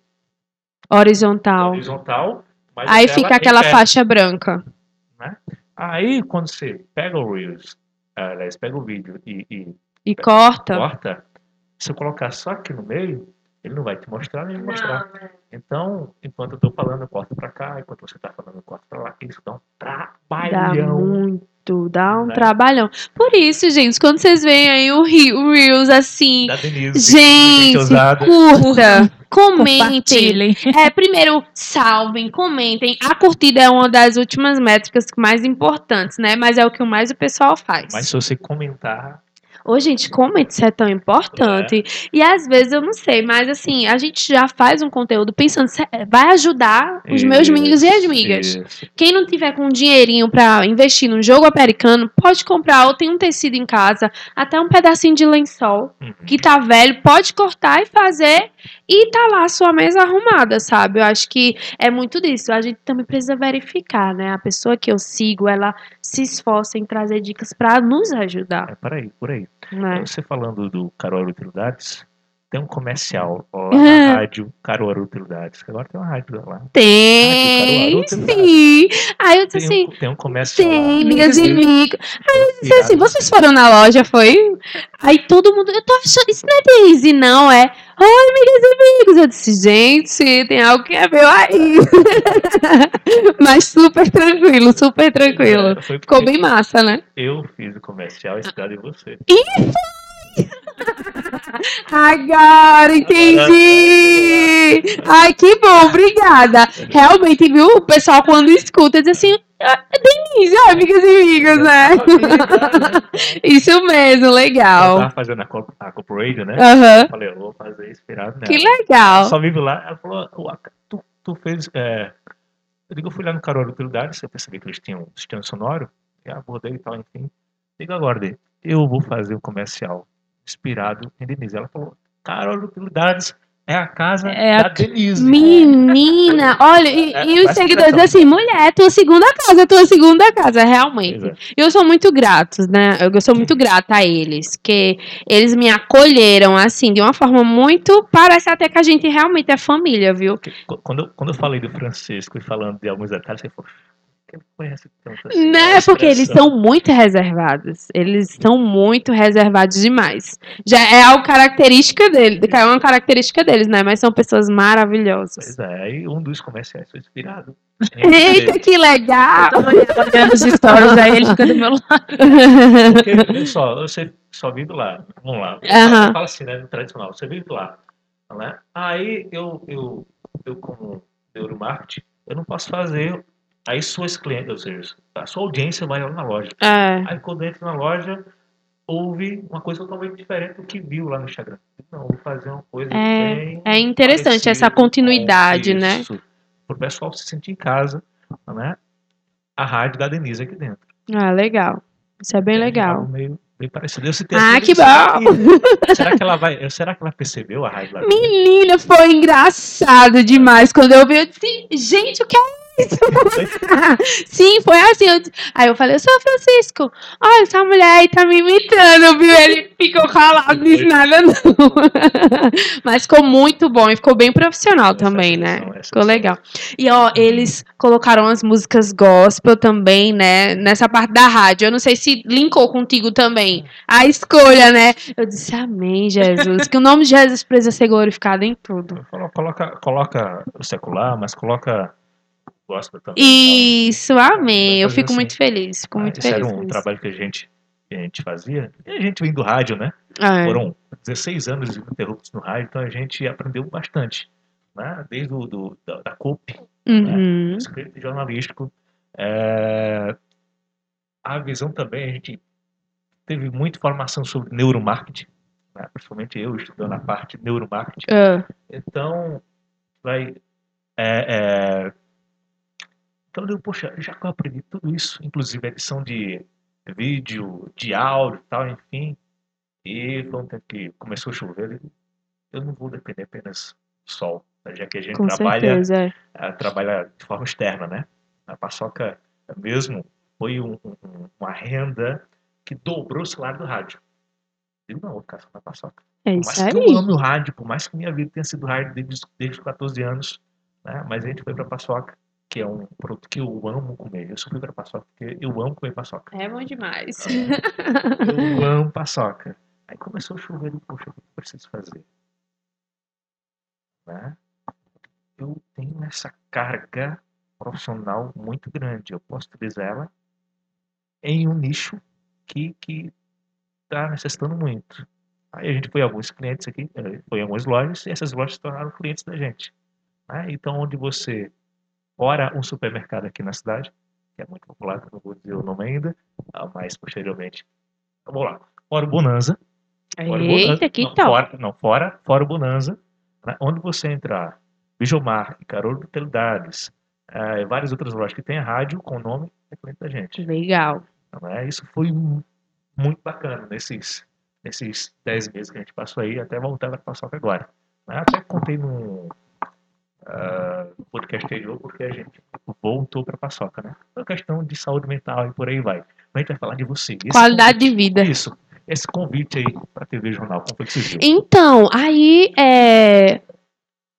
Horizontal. horizontal, mas Aí fica aquela faixa branca. Aí, quando você pega o Reels, ah, aliás, pega o vídeo e, e E corta. corta, se eu colocar só aqui no meio, ele não vai te mostrar nem me mostrar. Então, enquanto eu tô falando, eu corto pra cá, enquanto você tá falando, eu corto pra lá. Isso dá um Dá trabalhão. muito, dá um Né? trabalhão. Por isso, gente, quando vocês veem aí o, Re- o Reels assim, Da Denise. gente, curta, comentem. É, primeiro, salvem, comentem. A curtida é uma das últimas métricas mais importantes, né? Mas é o que mais o pessoal faz. Mas se você comentar, Ô, gente, como isso é tão importante. E às vezes eu não sei, mas assim, a gente já faz um conteúdo pensando, "Se- vai ajudar os meus amigos e as amigas. Isso. Quem não tiver com dinheirinho pra investir num jogo americano, pode comprar ou tem um tecido em casa, até um pedacinho de lençol Uhum. que tá velho, pode cortar e fazer e tá lá a sua mesa arrumada, sabe? Eu acho que é muito disso. A gente também precisa verificar, né? A pessoa que eu sigo, ela se esforça em trazer dicas pra nos ajudar, É, por aí, por aí. Né? Você falando do Caruaru Utilidades, tem um comercial ó, na rádio Caruaru Utilidades. que Agora tem uma rádio lá. Tem, tem sim. Aí eu disse Tem assim, um, tem um comercial tem, amigas e Irado. amigos. Disse assim, vocês foram na loja, foi? Aí todo mundo, eu tô achando, isso não é Daisy, não, é. Oi, amigas e amigos. Eu disse, gente, tem algo que é meu aí. Mas super tranquilo, super tranquilo. É, Ficou bem massa, né? Eu fiz o comercial inspirado em você. Agora entendi! Ai, que bom, obrigada. Realmente, viu? O pessoal quando escuta diz assim, "Ah, Denise, ó, amigas e amigos, né? Isso mesmo, Eu legal. tava fazendo a, Cop- a Corporation, né? Eu falei, eu vou fazer inspirado nela. Que legal. Só vive lá. Ela falou, "Ué, tu, tu fez. É... Eu digo, eu fui lá no Caruaru Utilidades, eu percebi que eles tinham um sistema sonoro, e abordei e tal, enfim. Digo agora, eu vou fazer um comercial inspirado em Denise. Ela falou, Caruaru Utilidades, é a casa É a da Denise. Menina, olha, e, É, e os seguidores assim, mulher, tua segunda casa, tua segunda casa, realmente. é. Eu sou muito gratos, né? Eu sou muito grata a eles, que eles me acolheram assim, de uma forma muito. Parece até que a gente realmente é família, viu? Quando, quando eu falei do Francisco e falando de alguns detalhes, você falou, quem conhece tanto assim? Né? A Porque eles são muito reservados. Eles são muito reservados demais. Já é algo característica dele, é uma característica deles, né? Mas são pessoas maravilhosas. Pois é, aí um dos comerciais foi inspirado. Eita, que legal! Olhando os stories aí, ele fica do meu lado. Porque, olha só, você só vive lá. Vamos lá. Aham. Fala assim, né? No tradicional, você vive lá. Né? Aí eu, eu, eu, como neuromarketing, eu não posso fazer. Aí suas clientes, ou seja, a sua audiência vai lá na loja. É. Aí quando entra na loja, houve uma coisa totalmente diferente do que viu lá no Instagram. Não, vou fazer uma coisa É, bem é interessante essa continuidade, né? isso. Para o pessoal se sentir em casa, né? A rádio da Denise aqui dentro. Ah, legal. Isso é bem É legal. Meio, bem parecido. Eu citei Ah, que bom! que- Será que ela vai. Será que ela percebeu a rádio lá? Menina, foi engraçado demais quando eu vi. Eu disse, gente, o que é? Sim, foi assim. eu aí eu falei, eu sou Francisco. Olha, essa mulher aí tá me imitando, viu? Ele ficou calado, não disse nada, não. Mas ficou muito bom e ficou bem profissional Essa também, né? essa Ficou legal. E ó, eles colocaram as músicas gospel também, né? Nessa parte da rádio. Eu não sei se linkou contigo também. A escolha, né? Eu disse, amém, Jesus. Que o nome de Jesus precisa ser glorificado em tudo. Colo- Coloca, coloca o secular, mas coloca gospel também. Isso, amém. Eu Fazer fico assim. muito feliz. Fico Ah, muito Esse feliz. era um trabalho que a gente, que a gente fazia. E a gente vem do rádio, né? É. Foram 16 anos ininterruptos no rádio, então a gente aprendeu bastante. Né? Desde o do, da, da COP, Uhum. escrito jornalístico. É, A visão também, a gente teve muita informação sobre neuromarketing, né? principalmente eu estudando a parte de neuromarketing. Ah, Então, vai. É, é, então, eu digo, poxa, já que eu aprendi tudo isso, inclusive a edição de vídeo, de áudio e tal, enfim, e foi um tempo que começou a chover, eu não vou depender apenas do sol, né? já que a gente com trabalha certeza. é. eh, trabalha de forma externa, né? A paçoca mesmo foi um- um- uma renda que dobrou o salário do rádio. Eu não, vou ficar só na paçoca. É Por mais que eu aí. ame o rádio, por mais que minha vida tenha sido rádio desde, desde os 14 anos, né? Mas a gente foi pra paçoca, que é um produto que eu amo comer. Eu só fui pra paçoca porque eu amo comer paçoca. É bom demais. Eu amo paçoca. Aí começou a chover, eu, poxa, o que eu preciso fazer? Né? Eu tenho essa carga profissional muito grande. Eu posso utilizar ela em um nicho que que está necessitando muito. Aí a gente foi alguns clientes aqui, eh, foi algumas lojas, e essas lojas se tornaram clientes da gente. né? Então, onde você, fora um supermercado aqui na cidade, que é muito popular, que eu não vou dizer o nome ainda, ah, mas posteriormente. Vamos lá. Fora o Bonanza. Fora o Bonanza. Eita, que não, top. Fora, não, fora, fora o Bonanza. né? Onde você entrar, Bijomar, Carol de Utilidades, eh, várias outras lojas que tem rádio com o nome, é cliente da gente. Legal. né? Isso foi mu- muito bacana nesses, nesses 10 meses que a gente passou aí, até voltar para paçoca agora. né? Até contei num ah, podcast anterior, porque a gente voltou para paçoca, né? Uma questão de saúde mental e por aí vai. Mas a gente vai falar de você. Esse Qualidade de vida. Isso. Esse convite aí para TV Jornal, como foi que surgiu? Então, aí é.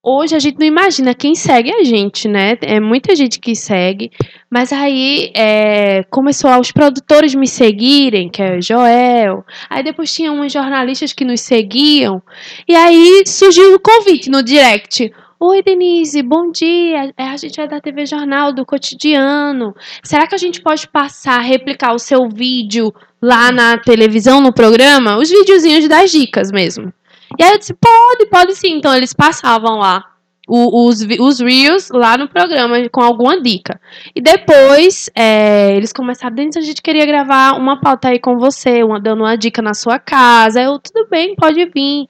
Hoje a gente não imagina quem segue a gente, né? É muita gente que segue. Mas aí é, começou os produtores me seguirem, que é o Joel. Aí depois tinha uns jornalistas que nos seguiam. E aí surgiu o convite no direct. Oi, Denise, bom dia. É, A gente é da TV Jornal, do cotidiano. Será que a gente pode passar, replicar o seu vídeo lá na televisão, no programa? Os videozinhos das dicas mesmo. E aí eu disse, pode, pode sim. Então eles passavam lá os, os Reels lá no programa com alguma dica. E depois é, eles começaram, Denise, a gente queria gravar uma pauta aí com você, uma, dando uma dica na sua casa. Eu, tudo bem, pode vir.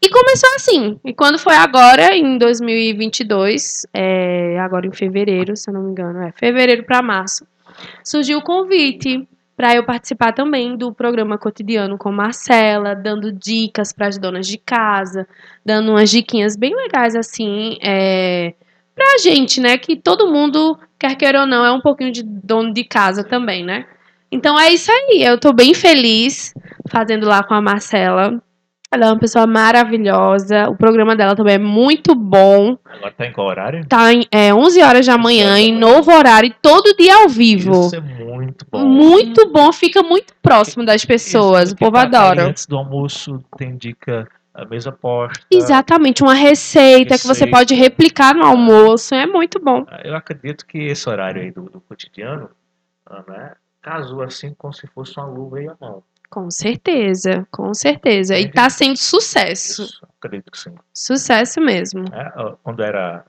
E começou assim. E quando foi agora, em 2022, é, agora em fevereiro, se eu não me engano, é fevereiro para março, surgiu o convite. para eu participar também do programa cotidiano com Marcela, dando dicas para as donas de casa, dando umas diquinhas bem legais assim, é, pra gente, né? Que todo mundo, quer queira ou não, é um pouquinho de dono de casa também, né? Então é isso aí, eu tô bem feliz fazendo lá com a Marcela. Ela é uma pessoa maravilhosa. O programa dela também é muito bom. Agora tá em qual horário? Tá em é, 11 horas da manhã, em novo horário, todo dia ao vivo. Isso é muito bom. Muito bom, fica muito próximo das pessoas. Isso, O povo adora. Antes do almoço tem dica, a mesa posta. Exatamente, uma receita, que você Receita. pode replicar no almoço. É muito bom. Eu acredito que esse horário aí do, do cotidiano, ah, né, casou assim como se fosse uma luva e a mão. Com certeza, com certeza. E tá sendo sucesso. Isso, acredito que sim. Sucesso mesmo. É, quando era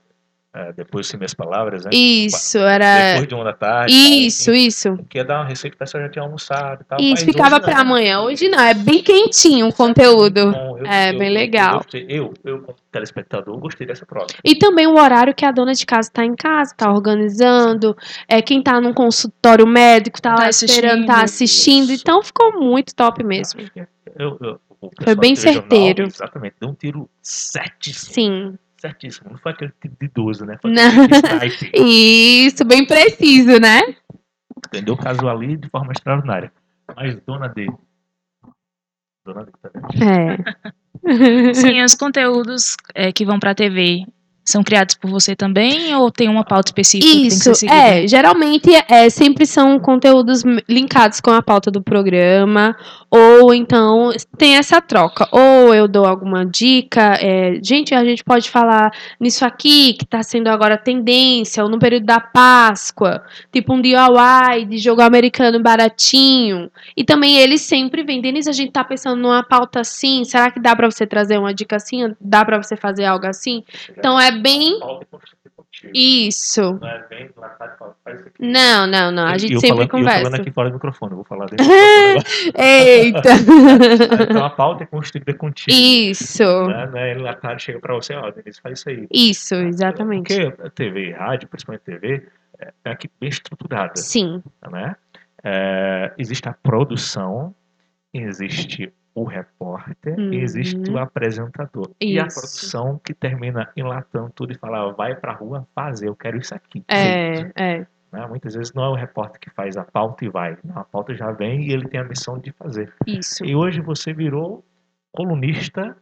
é, depois sem minhas palavras, né? Isso, era. Depois de uma da tarde. Isso, tal, isso. Que ia dar uma receita que a pessoa já tinha almoçado e tal. Isso, ficava pra amanhã. Hoje não, é bem quentinho o conteúdo. Bom, eu- É, eu- bem eu legal. Eu, eu, como telespectador, gostei dessa prova. E também o horário que a dona de casa tá em casa, tá organizando. É, quem tá num consultório médico tá, Tá lá esperando, tá assistindo. assistindo. Então ficou muito top mesmo. Que Eu, eu, o Foi bem certeiro. Exatamente, deu um tiro certíssimo. Sim. Certíssimo. Não foi aquele tiro de 12, né? Foi sniper. Isso, bem preciso, né? Entendeu? Casou ali de forma extraordinária. Mas dona D. Dona D, tá vendo? É. Sim, os conteúdos é, que vão pra TV são criados por você também ou tem uma pauta específica que tem que Isso, ser seguida? é, geralmente é, sempre são conteúdos linkados com a pauta do programa, ou então tem essa troca, ou eu dou alguma dica, é, gente, a gente pode falar nisso aqui, que tá sendo agora tendência, ou no período da Páscoa, tipo um DIY de jogo americano baratinho, e também eles sempre vêm, Denise, a gente tá pensando numa pauta assim, será que dá pra você trazer uma dica assim, dá pra você fazer algo assim? Então é bem Pauta construir contigo. isso. Não é bem lá tá, isso aqui. Não, não, não. A gente eu sempre falando, e Eu conversa. falando aqui fora do microfone, eu vou falar dentro. Eita! então a pauta é construída contigo. Isso. Né? Não é enlatado, chega pra você, ó, Denise, faz isso aí. Isso, exatamente. Porque a TV e rádio, principalmente TV, é é aqui bem estruturada, Sim, né? É, existe a produção, existe o repórter Uhum. e existe o apresentador. E a Isso. produção que termina enlatando tudo e fala, vai pra rua fazer, eu quero isso aqui. é, feito", é. né? Muitas vezes não é o repórter que faz a pauta e vai. A pauta já vem e ele tem a missão de fazer. Isso. E hoje você virou colunista,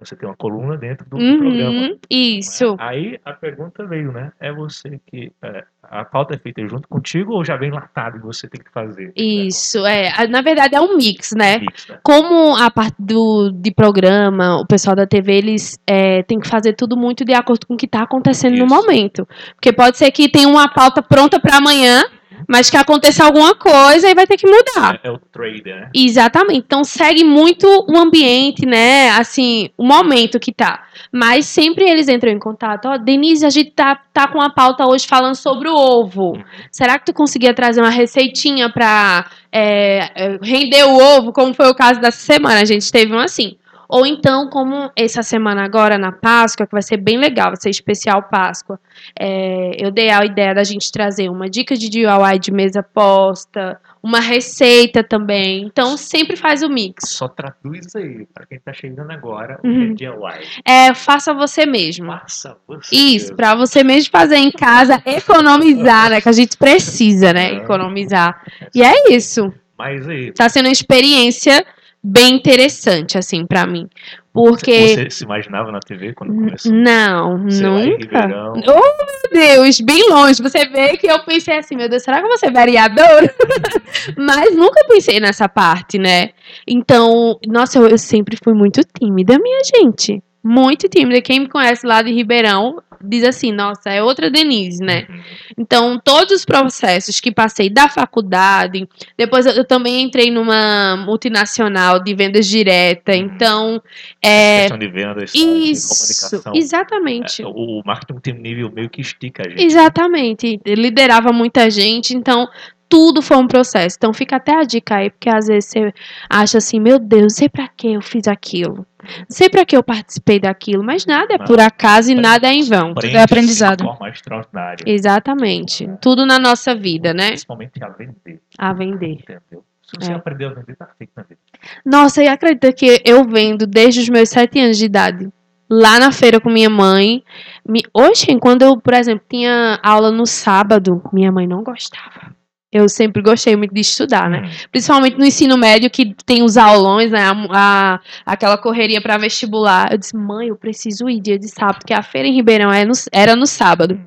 você tem uma coluna dentro do, do programa. Uhum, isso. Aí a pergunta veio, né? É você que. é, a pauta é feita junto contigo ou já vem latado e você tem que fazer? Isso, é. A- Na verdade é um mix, né? Mix, né? Como a parte do, de programa, o pessoal da TV, eles é, tem que fazer tudo muito de acordo com o que está acontecendo no Isso. momento. Porque pode ser que tenha uma pauta pronta para amanhã, mas que aconteça alguma coisa e vai ter que mudar. É, é o trader, né? Exatamente. Então segue muito o ambiente, né? Assim, o momento que tá. Mas sempre eles entram em contato. Ó, Denise, a gente tá, tá com uma pauta hoje falando sobre o ovo. Uhum. Será que tu conseguia trazer uma receitinha pra é, é, render o ovo, como foi o caso dessa semana? A gente teve um assim. Ou então, como essa semana agora, na Páscoa, que vai ser bem legal, vai ser especial Páscoa, é, eu dei a ideia da gente trazer uma dica de DIY de mesa posta, uma receita também. Então, sempre faz o mix. Só traduz aí, pra quem tá chegando agora, Uhum. o que é DIY. É, faça você mesmo. Faça você. Isso, pra você mesmo fazer em casa, economizar, né? Que a gente precisa, né? É. Economizar. E é isso. Mas aí, Tá sendo uma experiência bem interessante, assim, pra mim. Porque. você se imaginava na TV quando começou? Não, Sei lá, nunca. Ribeirão. Oh, meu Deus, bem longe. Você vê que eu pensei assim, meu Deus, será que eu vou ser vereadora? Mas nunca pensei nessa parte, né? Então, nossa, eu, eu sempre fui muito tímida, minha gente. Muito tímida. Quem me conhece lá de Ribeirão diz assim, nossa, é outra Denise, né? Uhum. Então, todos os processos que passei da faculdade, depois eu, eu também entrei numa multinacional de vendas direta, Uhum. então, é, Questão de vendas, de isso, comunicação. exatamente. É, o marketing tem um nível meio que estica a gente. Exatamente. Liderava muita gente, então tudo foi um processo. Então fica até a dica aí, porque às vezes você acha assim, meu Deus, não sei pra que eu fiz aquilo. Não sei pra que eu participei daquilo, mas nada é por acaso e nada é em vão. Tudo é aprendizado. De forma extraordinária. Exatamente. Tudo na nossa vida, né? Principalmente a vender, A vender. entendeu? Se você É. aprender a vender, tá feito na vida. Nossa, e acredita que eu vendo desde os meus sete anos de idade. Lá na feira com minha mãe. Me... Oxe, quando eu, por exemplo, tinha aula no sábado, minha mãe não gostava. Eu sempre gostei muito de estudar, né? Hum, Principalmente no ensino médio, que tem os aulões, né? A, a- aquela correria para vestibular. Eu disse, mãe, eu preciso ir dia de sábado, porque a feira em Ribeirão é no- era no sábado.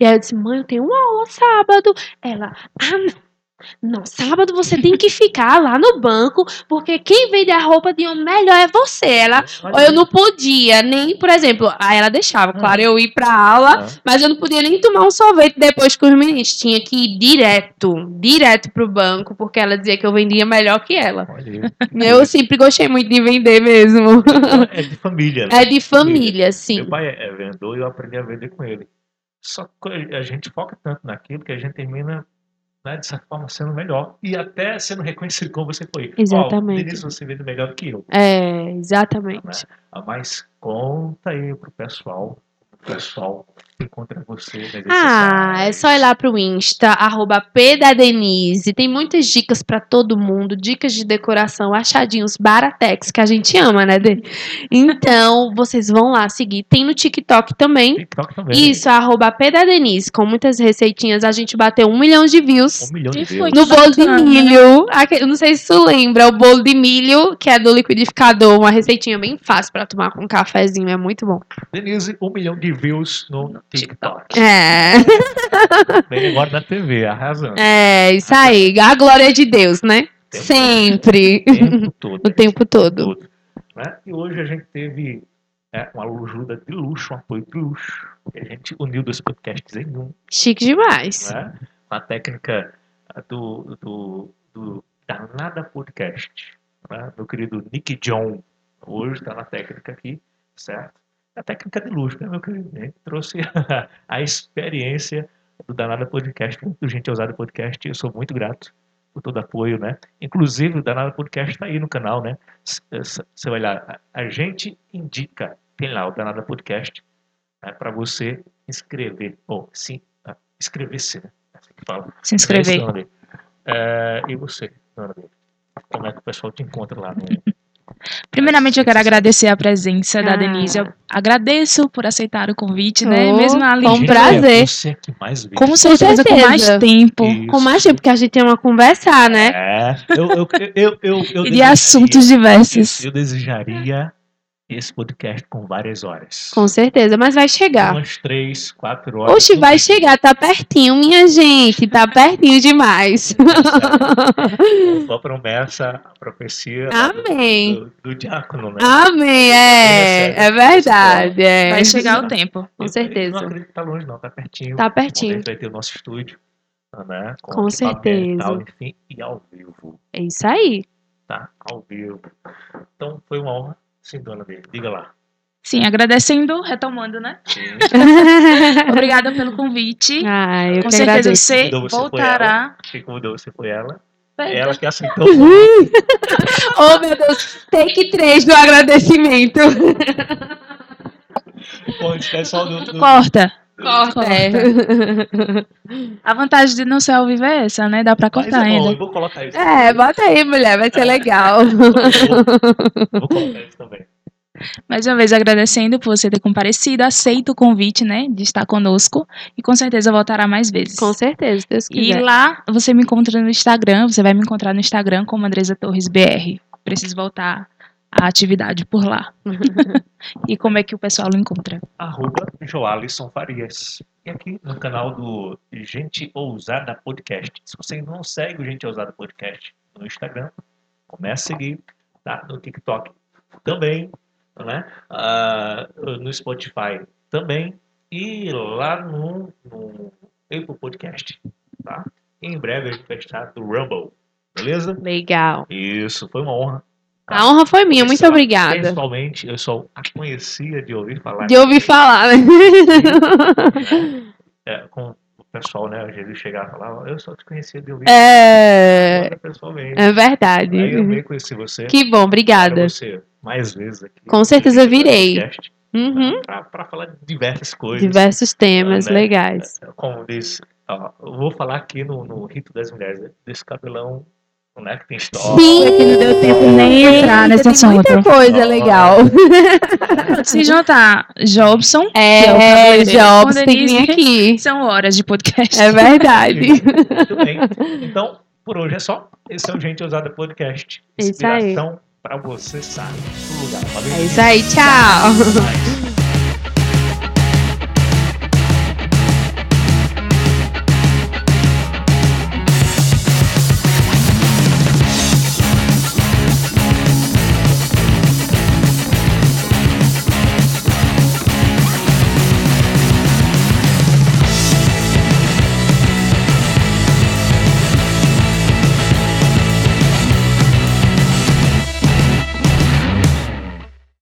E aí eu disse, mãe, eu tenho uma aula sábado. Ela, ah, não. Não, sábado você tem que ficar lá no banco, porque quem vende a roupa de homem melhor é você. Ela, eu não podia nem, por exemplo, aí ela deixava, claro, eu ir pra aula, Ah. mas eu não podia nem tomar um sorvete depois com os meninos. Tinha que ir direto, direto pro banco, porque ela dizia que eu vendia melhor que ela. Eu sempre gostei muito de vender mesmo. é de família. né? É de família, sim. Meu pai é vendedor e eu aprendi a vender com ele. Só que a gente foca tanto naquilo que a gente termina, né, de certa forma, sendo melhor. E até sendo reconhecido como você foi. Exatamente. Ó, Denise, você vende melhor do que eu. É, exatamente. Ah, Mas conta aí pro pessoal. Pessoal encontra você redes Ah, é só ir lá pro Insta, arroba Denise. Tem muitas dicas pra todo mundo, dicas de decoração, achadinhos baratex, que a gente ama, né, Dê? Então, vocês vão lá seguir. Tem no TikTok também. TikTok também. Isso, arroba Denise, com muitas receitinhas. A gente bateu um milhão de views. Um milhão de views. No bolo de milho. Eu não sei se tu lembra, o bolo de milho, que é do liquidificador. Uma receitinha bem fácil pra tomar com um cafezinho. É muito bom. Denise, um milhão de views no TikTok. É. Bem agora na TV, arrasando. É, isso aí. A glória de Deus, né? Tempo- Sempre. O tempo todo. O tempo todo. todo, né? E hoje a gente teve é, uma ajuda de luxo, um apoio de luxo. A gente uniu dois podcasts em um, Chique demais. né? A técnica do, do, do Danada Podcast. Né? Meu querido Nick John, hoje está na técnica aqui, certo? A técnica de luxo, né, meu querido? A gente trouxe a experiência do Danada Podcast, do Gente Ousada Podcast. Eu sou muito grato por todo apoio, né? Inclusive, o Danada Podcast está aí no canal, né? Você vai lá, a a gente indica, tem lá o Danada Podcast, né, para você inscrever, ou sim, ah, inscrever-se, né? É assim fala. Se inscrever. É. É, e você, B? Como é que o pessoal te encontra lá no. Primeiramente, eu quero agradecer a presença da Ah. Denise. Eu agradeço por aceitar o convite, né? Oh, Mesmo ali. com Gente, prazer. É você que mais vê. Com certeza, com mais certeza. tempo. Isso. Com mais tempo, porque a gente tem uma conversar, né? É, eu, eu, eu, eu, eu E de assuntos diversos. Eu desejaria esse podcast com várias horas. Com certeza, mas vai chegar. Umas três, quatro horas. Oxe, vai chegar, tá pertinho, minha gente. Tá pertinho demais. Foi a promessa, a profecia Amém. do, do diácono, né? Amém, é. É verdade. É. Vai chegar o tempo. Com Eu- certeza. Eu não acredito que tá longe, não, tá pertinho. Tá A pertinho. gente vai ter o nosso estúdio, né? Com e certeza. Tal, enfim, e ao vivo, É isso aí. tá? Ao vivo. Então, foi uma honra. Sim, dona dele. Diga lá. Sim, agradecendo, retomando, né? Sim. Obrigada pelo convite. Ah, eu Com que certeza agradeço. você Convidou você, voltará. Quem convidou você foi ela. Ela que aceitou. Oh, meu Deus. Take 3 do agradecimento. Bom, esquece só do, do, Corta. Corta. É. A vantagem de não ser ao vivo é essa, né? Dá pra Mas cortar bom, ainda. eu vou colocar isso. É, bota aí, mulher. Vai ser legal. Vou colocar isso também. Mais uma vez agradecendo por você ter comparecido, aceito o convite, né? De estar conosco. E com certeza voltará mais vezes. Com certeza, Deus E quiser. lá você me encontra no Instagram, você vai me encontrar no Instagram como Andresa Torres BR. Preciso voltar à atividade por lá. e como é que o pessoal o encontra? Arroba Joalisson Farias. E aqui no canal do Gente Ousada Podcast. Se você não segue o Gente Ousada Podcast no Instagram, comece a seguir, tá? No TikTok também, né? Ah, no Spotify também. E lá no, no Apple Podcast, tá? Em breve a gente vai estar no Rumble, beleza? Legal. Isso, foi uma honra. A honra foi minha. Muito obrigada. Pessoalmente, eu só a conhecia de ouvir falar De ouvir falar, né? é, com pessoal, né? Às vezes chegava e falava, eu só te conhecia de ouvir. É, Agora, pessoalmente. é Aí eu verdade. amei conhecer você. Que bom, obrigada. Você mais vezes aqui. Com certeza virei. Podcast, Uhum. Falar de diversas coisas. Diversos temas né? legais. Como diz, ó, eu vou falar aqui no, no Rito das Mulheres, desse cabelão, né? Que tem história. Sim. É que não deu tempo nem entrar nesse Tem muita assunto. coisa Ó. legal. Se juntar Jobson, É, o cabeleireiro, Jobs tem que vir aqui. São horas de podcast. É verdade. Muito bem. Então, por hoje é só. Esse é o Gente Ousada Podcast. É isso aí. Inspiração pra você sair do lugar. Valeu, É isso aí, tchau.